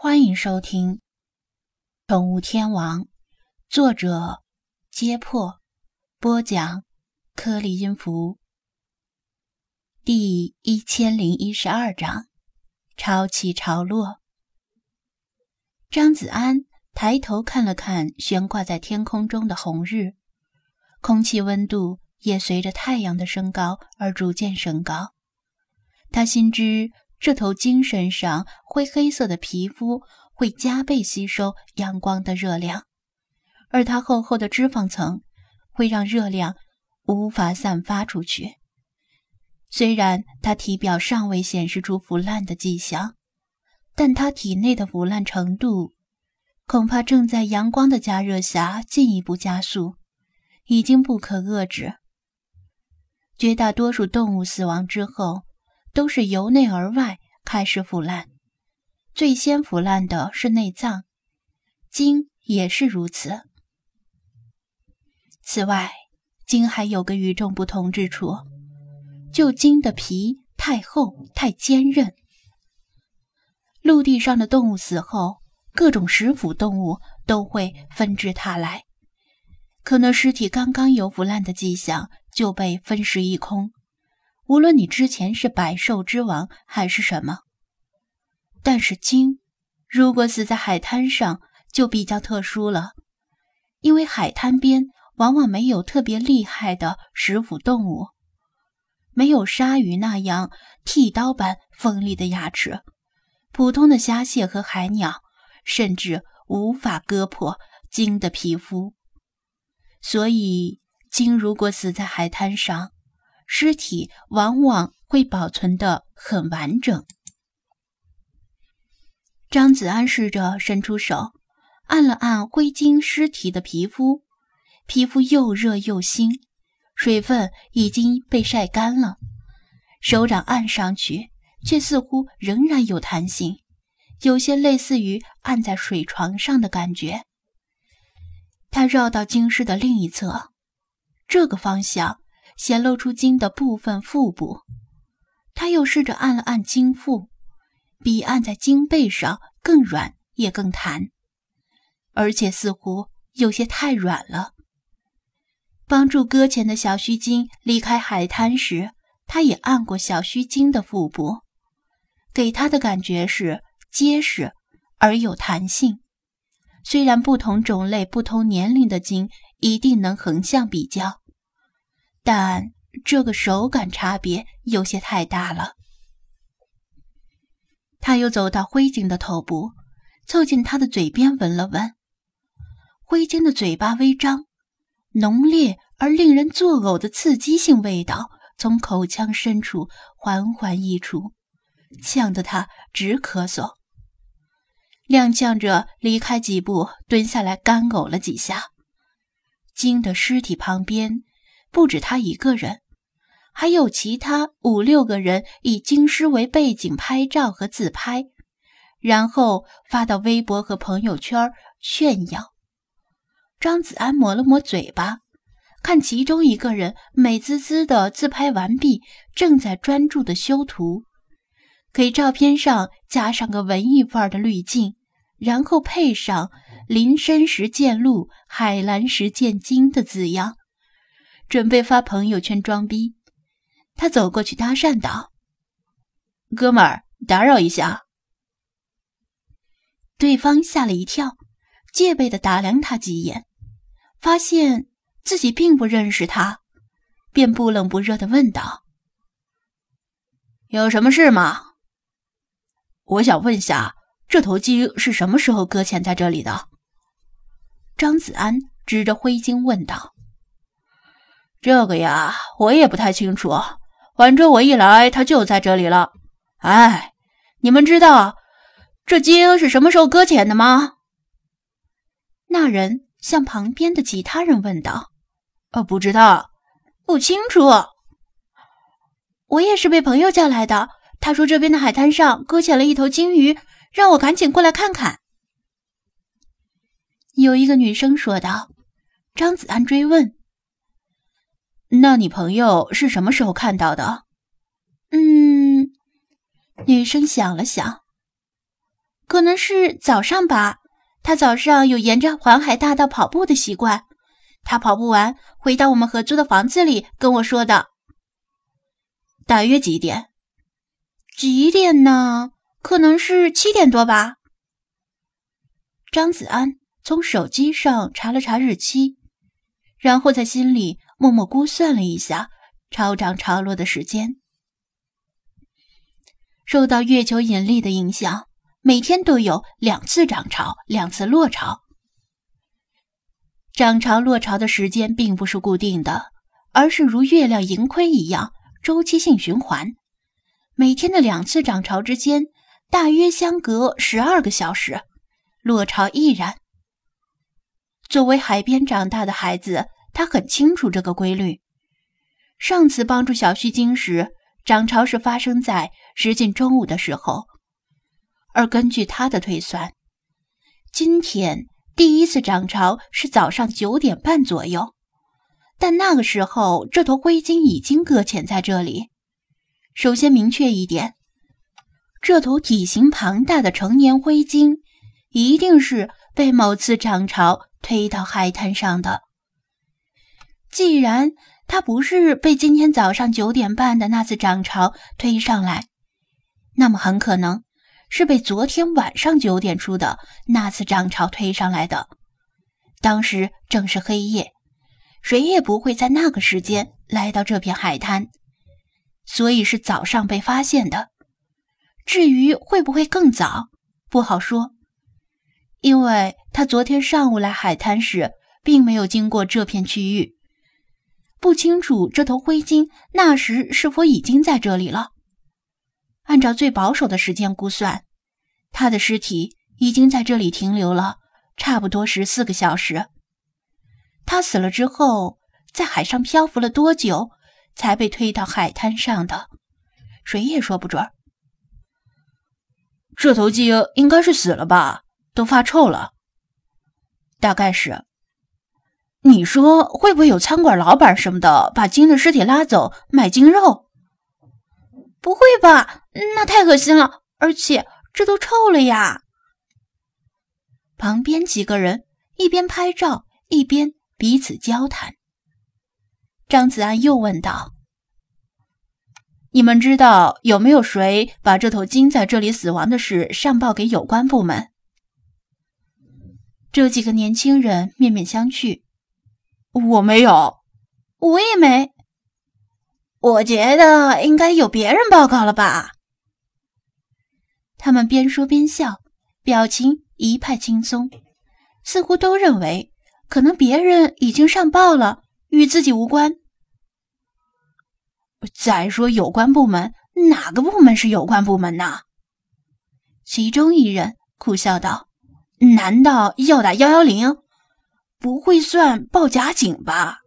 欢迎收听《宠物天王》，作者：揭破，播讲：颗粒音符，第一千零一十二章：潮起潮落。张子安抬头看了看悬挂在天空中的红日，空气温度也随着太阳的升高而逐渐升高。他心知。这头鲸身上灰黑色的皮肤会加倍吸收阳光的热量，而它厚厚的脂肪层会让热量无法散发出去。虽然它体表尚未显示出腐烂的迹象，但它体内的腐烂程度恐怕正在阳光的加热下进一步加速，已经不可遏制。绝大多数动物死亡之后。都是由内而外开始腐烂，最先腐烂的是内脏，鲸也是如此。此外，鲸还有个与众不同之处，就鲸的皮太厚太坚韧。陆地上的动物死后，各种食腐动物都会纷至沓来，可能尸体刚刚有腐烂的迹象，就被分食一空。无论你之前是百兽之王还是什么，但是鲸如果死在海滩上就比较特殊了，因为海滩边往往没有特别厉害的食腐动物，没有鲨鱼那样剃刀般锋利的牙齿，普通的虾蟹和海鸟甚至无法割破鲸的皮肤，所以鲸如果死在海滩上。尸体往往会保存的很完整。张子安试着伸出手，按了按灰鲸尸体的皮肤，皮肤又热又腥，水分已经被晒干了。手掌按上去，却似乎仍然有弹性，有些类似于按在水床上的感觉。他绕到鲸尸的另一侧，这个方向。显露出鲸的部分腹部，他又试着按了按鲸腹，比按在鲸背上更软也更弹，而且似乎有些太软了。帮助搁浅的小须鲸离开海滩时，他也按过小须鲸的腹部，给他的感觉是结实而有弹性。虽然不同种类、不同年龄的鲸一定能横向比较。但这个手感差别有些太大了。他又走到灰鲸的头部，凑近他的嘴边闻了闻。灰鲸的嘴巴微张，浓烈而令人作呕的刺激性味道从口腔深处缓缓溢出，呛得他直咳嗽。踉跄着离开几步，蹲下来干呕了几下。鲸的尸体旁边。不止他一个人，还有其他五六个人以京师为背景拍照和自拍，然后发到微博和朋友圈炫耀。张子安抹了抹嘴巴，看其中一个人美滋滋的自拍完毕，正在专注的修图，给照片上加上个文艺范儿的滤镜，然后配上“林深时见鹿，海蓝时见鲸”的字样。准备发朋友圈装逼，他走过去搭讪道：“哥们儿，打扰一下。”对方吓了一跳，戒备的打量他几眼，发现自己并不认识他，便不冷不热的问道：“有什么事吗？我想问下，这头鲸是什么时候搁浅在这里的？”张子安指着灰鲸问道。这个呀，我也不太清楚。反正我一来，他就在这里了。哎，你们知道这鲸是什么时候搁浅的吗？那人向旁边的其他人问道：“呃，不知道，不清楚。我也是被朋友叫来的。他说这边的海滩上搁浅了一头鲸鱼，让我赶紧过来看看。”有一个女生说道。张子安追问。那你朋友是什么时候看到的？嗯，女生想了想，可能是早上吧。他早上有沿着环海大道跑步的习惯。他跑步完回到我们合租的房子里跟我说的。大约几点？几点呢？可能是七点多吧。张子安从手机上查了查日期，然后在心里默默估算了一下潮涨潮落的时间。受到月球引力的影响，每天都有两次涨潮，两次落潮。涨潮落潮的时间并不是固定的，而是如月亮盈亏一样周期性循环。每天的两次涨潮之间大约相隔十二个小时，落潮亦然。作为海边长大的孩子，他很清楚这个规律。上次帮助小须鲸时。涨潮是发生在时近中午的时候，而根据他的推算，今天第一次涨潮是早上九点半左右。但那个时候，这头灰鲸已经搁浅在这里。首先明确一点，这头体型庞大的成年灰鲸一定是被某次涨潮推到海滩上的。既然他不是被今天早上九点半的那次涨潮推上来，那么很可能是被昨天晚上九点出的那次涨潮推上来的。当时正是黑夜，谁也不会在那个时间来到这片海滩，所以是早上被发现的。至于会不会更早，不好说，因为他昨天上午来海滩时并没有经过这片区域。不清楚这头灰鲸那时是否已经在这里了。按照最保守的时间估算，他的尸体已经在这里停留了差不多十四个小时。他死了之后，在海上漂浮了多久才被推到海滩上的，谁也说不准。这头鲸应该是死了吧？都发臭了。大概是。你说会不会有餐馆老板什么的把鲸的尸体拉走卖鲸肉？不会吧，那太恶心了，而且这都臭了呀！旁边几个人一边拍照一边彼此交谈。张子安又问道：“你们知道有没有谁把这头鲸在这里死亡的事上报给有关部门？”这几个年轻人面面相觑。我没有，我也没。我觉得应该有别人报告了吧？他们边说边笑，表情一派轻松，似乎都认为可能别人已经上报了，与自己无关。再说有关部门，哪个部门是有关部门呢？其中一人苦笑道：“难道要打幺幺零？”不会算报假警吧？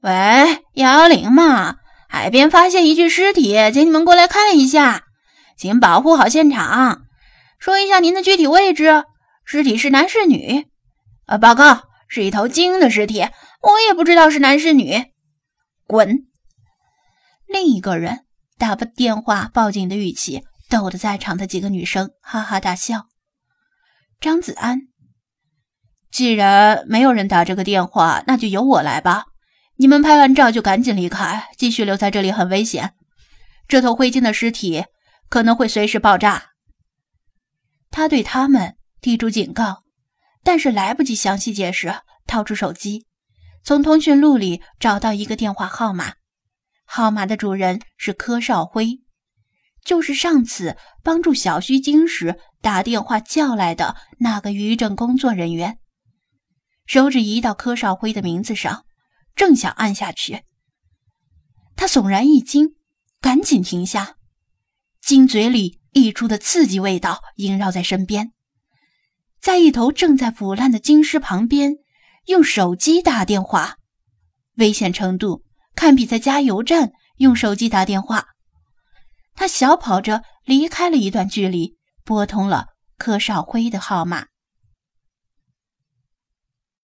喂，幺幺零嘛，海边发现一具尸体，请你们过来看一下，请保护好现场，说一下您的具体位置，尸体是男是女？呃，报告是一头鲸的尸体，我也不知道是男是女。滚！另一个人打把电话报警的语气逗得在场的几个女生哈哈大笑。张子安。既然没有人打这个电话，那就由我来吧。你们拍完照就赶紧离开，继续留在这里很危险。这头灰鲸的尸体可能会随时爆炸。他对他们提出警告，但是来不及详细解释，掏出手机，从通讯录里找到一个电话号码。号码的主人是柯少辉，就是上次帮助小须鲸时打电话叫来的那个渔政工作人员。手指移到柯少辉的名字上，正想按下去，他悚然一惊，赶紧停下。金嘴里溢出的刺激味道萦绕在身边，在一头正在腐烂的金尸旁边用手机打电话，危险程度堪比在加油站用手机打电话。他小跑着离开了一段距离，拨通了柯少辉的号码。